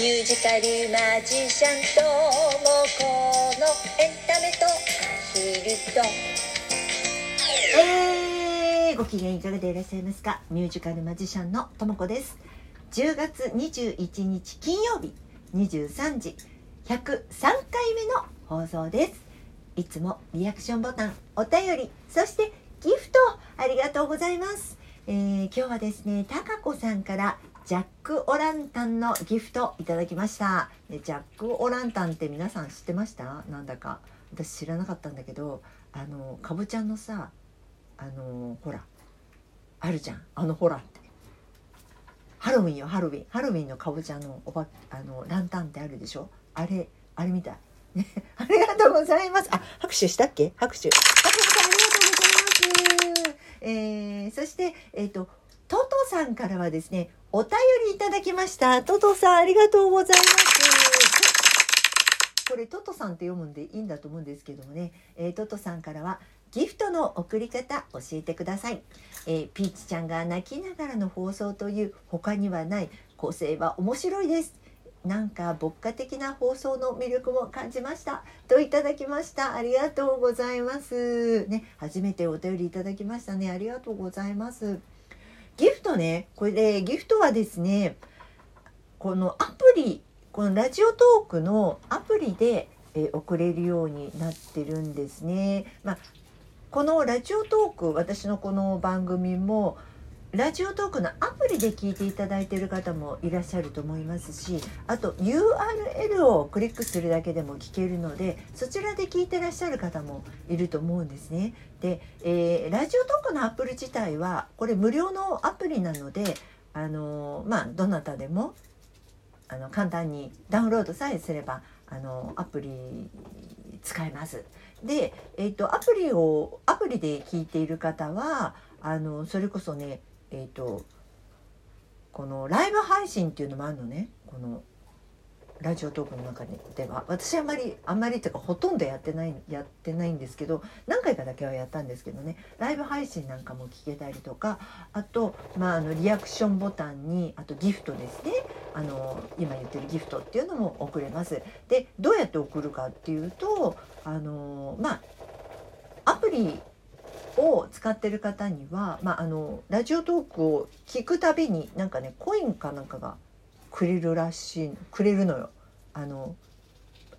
ミュージカルマジシャンともこのエンタメとアヒルと。えー、ご機嫌いかがでいらっしゃいますか？ミュージカルマジシャンのともこです。10月21日金曜日23時103回目の放送です。いつもリアクションボタンお便りそしてギフトありがとうございます、えー今日はですねたかこさんからジャック・オランタンのギフトいただきました。ジャック・オランタンって皆さん知ってました？なんだか。私知らなかったんだけどあのかぼちゃんのさあのほらあるじゃん。あのほらって。ハロウィンよハロウィン。ハロウィンのかぼちゃのおばあのランタンってあるでしょ？あれあれみた？いね ありがとうございます。あ拍手したっけ？拍手。拍手さんありがとうございます。えー、そしてえっ、とトトさんからはですねお便りいただきました。トトさんありがとうございます。これトトさんって読むんでいいんだと思うんですけどもね、えートトさんからはギフトの送り方教えてください、えーピーチちゃんが泣きながらの放送という他にはない構成は面白いです。なんか牧歌的な放送の魅力も感じました。といただきました。ありがとうございます。ね初めてお便りいただきましたね。ありがとうございます。ギフトねこれでギフトはですねこのアプリこのラジオトークのアプリで、えー送れるようになってるんですね。まあ、このラジオトーク私のこの番組もラジオトークのアプリで聞いていただいている方もいらっしゃると思いますしあと URL をクリックするだけでも聞けるのでそちらで聞いてらっしゃる方もいると思うんですね。で、えーラジオトークのアプリ自体はこれ無料のアプリなのであのまあどなたでもあの簡単にダウンロードさえすればあのアプリ使えます。で、えっとアプリをアプリで聞いている方はあのそれこそねえっ、とこのライブ配信っていうのもあるのね。このラジオトークの中では。私あんまりあんまりっていうかほとんどやってないやってないんですけど何回かだけはやったんですけどね。ライブ配信なんかも聞けたりとかあと、まあ、あのリアクションボタンにあとギフトですね。あの今言ってるギフトっていうのも送れます。でどうやって送るかっていうとあのまあアプリを使ってる方には、まあ、あのラジオトークを聞くたびになんかねコインかなんかがくれるらしいくれるのよあの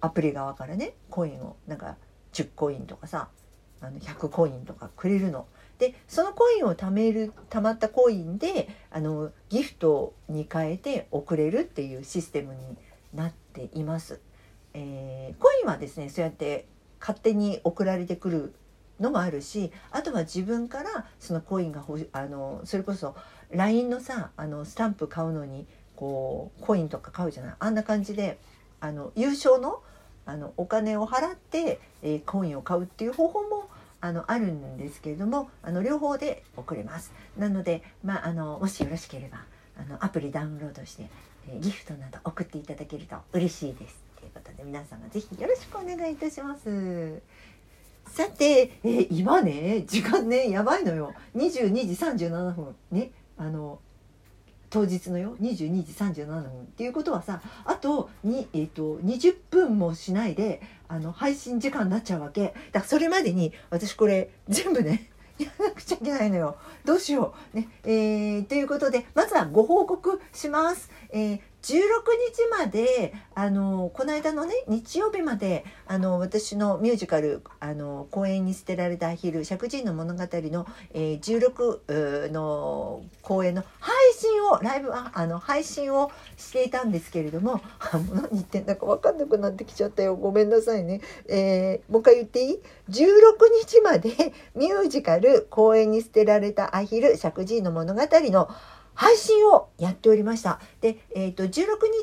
アプリ側からねコインをなんか10コインとかさあの100コインとかくれるの。でそのコインを貯める貯まったコインであのギフトに変えて送れるっていうシステムになっています。えーコインはですねそうやって勝手に送られてくるのもあるしあとは自分からそのコインがあのそれこそ LINE のさあのスタンプ買うのにこうコインとか買うじゃない？あんな感じであの優勝のあのお金を払って、えーコインを買うっていう方法もあのあるんですけれどもあの両方で送れます。なので、まあ、あのもしよろしければあのアプリダウンロードして、えーギフトなど送っていただけると嬉しいです。ということで皆様ぜひよろしくお願いいたします。さて、えー今ね時間ねやばいのよ。22時37分。ねあの当日のよ22時37分。っていうことはさあとに、えー、と20分もしないであの配信時間になっちゃうわけ。だからそれまでに私これ全部ね やらなくちゃいけないのよ。どうしよう。ねえーということでまずはご報告します。えー16日まであのこの間のね日曜日まであの私のミュージカルあの公演に捨てられたアヒル石神の物語の、えー16の公演の配信をライブああの配信をしていたんですけれども 何言ってんだか分かんなくなってきちゃったよごめんなさいね、えーもう一回言っていい ?16 日までミュージカル公演に捨てられたアヒル石神の物語の配信をやっておりました。で、えー、と16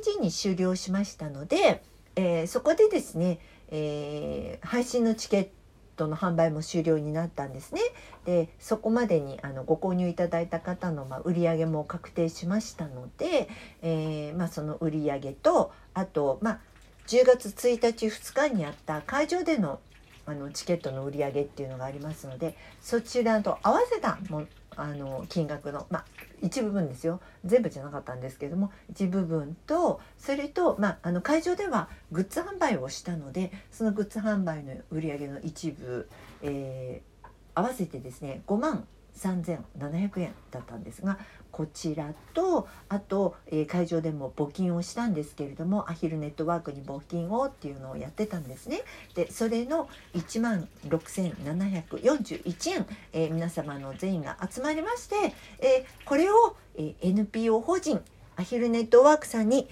日に終了しましたので、えーそこでですね、えー配信のチケットの販売も終了になったんですね。でそこまでにあのご購入いただいた方の、まあ、売り上げも確定しましたので、えーまあ、その売り上げとあと、まあ、10月1日2日にあった会場でのあのチケットの売り上げっていうのがありますのでそちらと合わせたもあの金額の、まあ、一部分ですよ。全部じゃなかったんですけども一部分とそれと、まあ、あの会場ではグッズ販売をしたのでそのグッズ販売の売り上げの一部、えー、合わせてですね5万3700円だったんですがこちらとあと、えー、会場でも募金をしたんですけれどもアヒルネットワークに募金をっていうのをやってたんですね。でそれの1万6741円、えー、皆様の全員が集まりまして、えー、これを、え NPO 法人アヒルネットワークさんに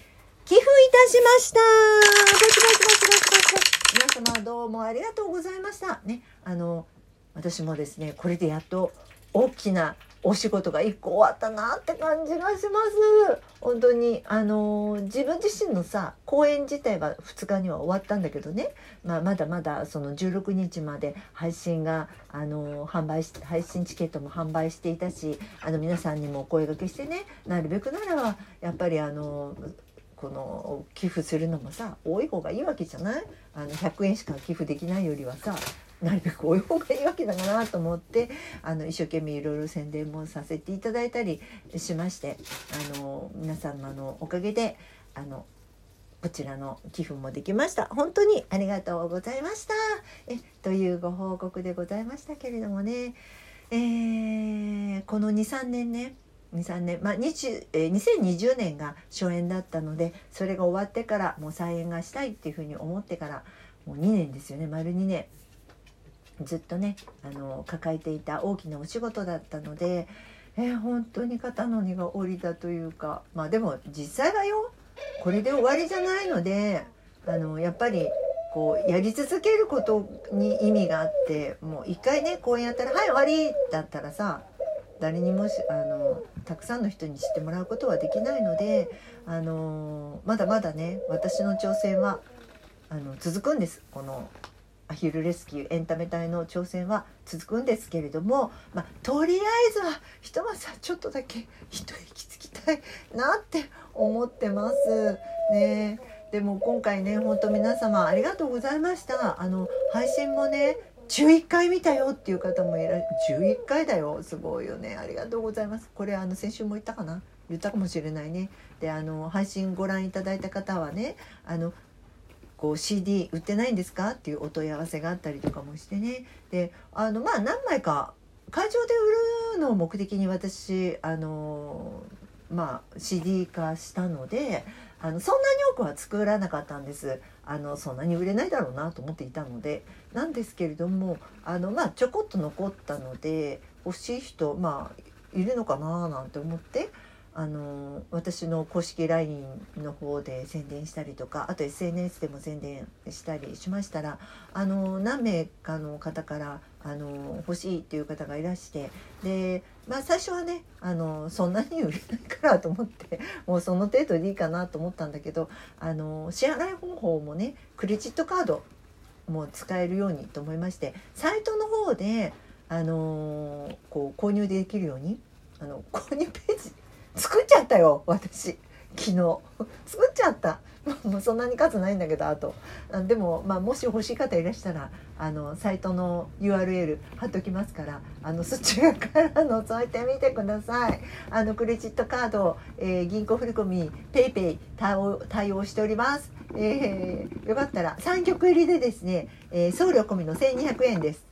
寄付いたしました。皆様どうもありがとうございました。ねあの私もですねこれでやっと大きなお仕事が1個終わったなって感じがします。本当にあの自分自身のさ公演自体は2日には終わったんだけどね、まあ、まだまだその16日まで配信があの販売し配信チケットも販売していたしあの皆さんにもお声がけしてね。なるべくならばやっぱりあのこの寄付するのもさ多い方がいいわけじゃない？あの100円しか寄付できないよりはさなるべく多い方がいいわけだなと思ってあの一生懸命いろいろ宣伝もさせていただいたりしましてあの皆様のおかげであのこちらの寄付もできました。本当にありがとうございました。えというご報告でございましたけれどもね、えー、この23年ね23年まあ20、えー、2020年が初演だったのでそれが終わってからもう再演がしたいっていうふうに思ってからもう2年ですよね。丸2年。ずっとねあの抱えていた大きなお仕事だったので、え、本当に肩の荷が下りたというかまあでも実際はよこれで終わりじゃないのであのやっぱりこうやり続けることに意味があってもう一回ね公演やったら「はい終わり!」だったらさ誰にもあのたくさんの人に知ってもらうことはできないのであのまだまだね私の挑戦はあの続くんですこのアヒルレスキューエンタメ隊の挑戦は続くんですけれども、まあ、とりあえずはひとまずはちょっとだけ一息つきたいなって思ってます。ね。でも今回ね本当皆様ありがとうございました。あの配信もね11回見たよっていう方もいら11回だよ。すごいよね。ありがとうございます。これあの先週も言ったかな？言ったかもしれないね。であの配信ご覧いただいた方はねあのこう CD 売ってないんですか？っていうお問い合わせがあったりとかもしてね。であのまあ何枚か会場で売るのを目的に私あのまあ CD 化したのであのそんなに多くは作らなかったんです。あのそんなに売れないだろうなと思っていたので。なんですけれどもあのまあちょこっと残ったので欲しい人まあいるのかななんて思ってあの私の公式 LINE の方で宣伝したりとかあと SNS でも宣伝したりしましたらあの何名かの方からあの欲しいっていう方がいらしてで、まあ、最初はねあのそんなに売れないからと思って もうその程度でいいかなと思ったんだけどあの支払い方法もねクレジットカードも使えるようにと思いましてサイトの方であのこう購入できるようにあの購入ページ作っちゃったよ私。昨日。作っちゃった。もうそんなに数ないんだけどあと。でも、まあ、もし欲しい方いらしたらあのサイトの URL 貼っときますからあのそちらから覗いてみてください。あのクレジットカード、えー、銀行振込 PayPay 対応対応しております、えー、よかったら3曲入りでですね、えー、送料込みの1200円です。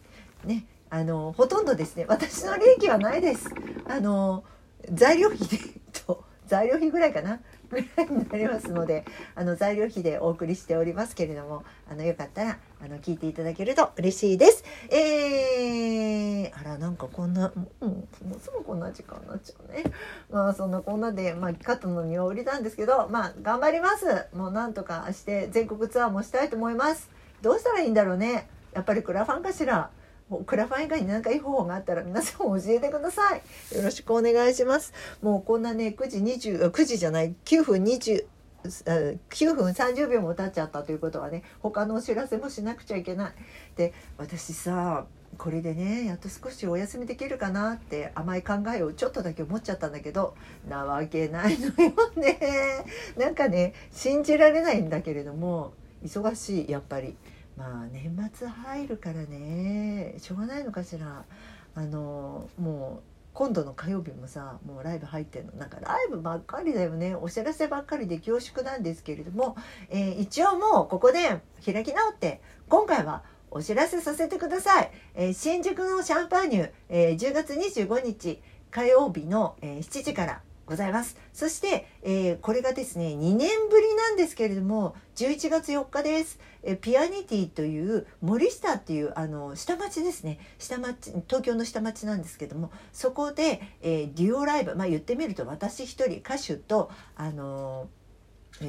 ねあのほとんどですね私の利益はないです。あの材料費で材料費ぐらいかな？ぐらいになりますのであの材料費でお送りしておりますけれどもあのよかったらあの聞いていただけると嬉しいです。えー、あらなんかこんなも、う、もうすぐこんな時間になっちゃうね。まあそんなこんなで、まあ、カットの荷を売りなんですけどまあ頑張ります。もうなんとかして全国ツアーもしたいと思います。どうしたらいいんだろうね。やっぱりクラファンかしら？クラファン以外に何かいい方法があったら皆さん教えてください。よろしくお願いします。もうこんなね、9時20、9時じゃない、9分20、9分30秒も経っちゃったということはね他のお知らせもしなくちゃいけない。で私さこれでねやっと少しお休みできるかなって甘い考えをちょっとだけ思っちゃったんだけどなわけないのよねなんかね信じられないんだけれども忙しいやっぱり。まあ年末入るからね。しょうがないのかしら。あのもう今度の火曜日もさもうライブ入ってるの。なんかライブばっかりだよね。お知らせばっかりで恐縮なんですけれども、えー一応もうここで開き直って今回はお知らせさせてください、えー新宿のシャンパーニュ、えー10月25日火曜日の、えー7時から。ございます。そして、えーこれがですね2年ぶりなんですけれども11月4日です、えピアニティという森下っていうあの下町ですね。下町東京の下町なんですけどもそこで、えーデュオライブまあ言ってみると私一人歌手とあの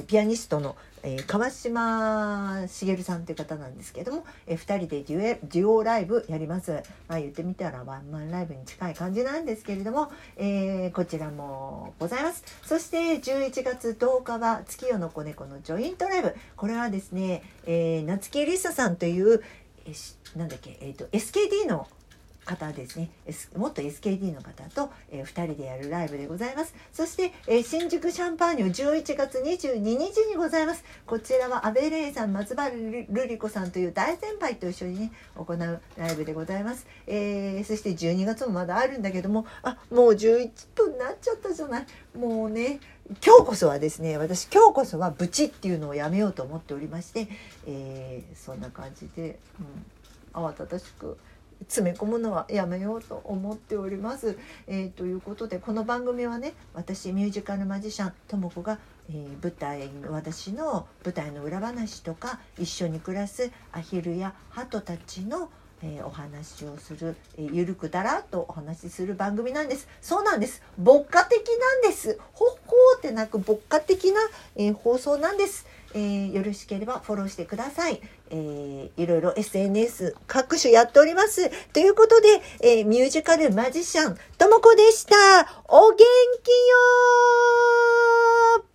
ピアニストの、えー川島茂さんという方なんですけども、えー、2人でデュエデュオライブやります、まあ、言ってみたらワンマンライブに近い感じなんですけれども、えーこちらもございます。そして11月10日は月夜の子猫のジョイントライブ。これはですね、えー夏木りささんという、えーなんだっけ、えー、と SKD の方ですね、S、元 SKD の方と、えー、2人でやるライブでございます。そして、えー新宿シャンパーニュ11月22日にございます。こちらは阿部玲さん松原瑠璃子さんという大先輩と一緒にね行うライブでございます、えーそして12月もまだあるんだけどもあもう11分になっちゃったじゃない。もうね今日こそはですね私今日こそはブチっていうのをやめようと思っておりまして、えーそんな感じで、うん、慌ただしく詰め込むのはやめようと思っております。えーということでこの番組はね私ミュージカルマジシャンとも子が、えー舞台私の舞台の裏話とか一緒に暮らすアヒルやハトたちのえーお話をする、えーゆるくだらっとお話しする番組なんです。そうなんです。牧歌的なんです。ほっほーってなく牧歌的な、えー放送なんです、えーよろしければフォローしてください、えーいろいろ SNS 各種やっております。ということで、えーミュージカルマジシャンともこでした。お元気よー。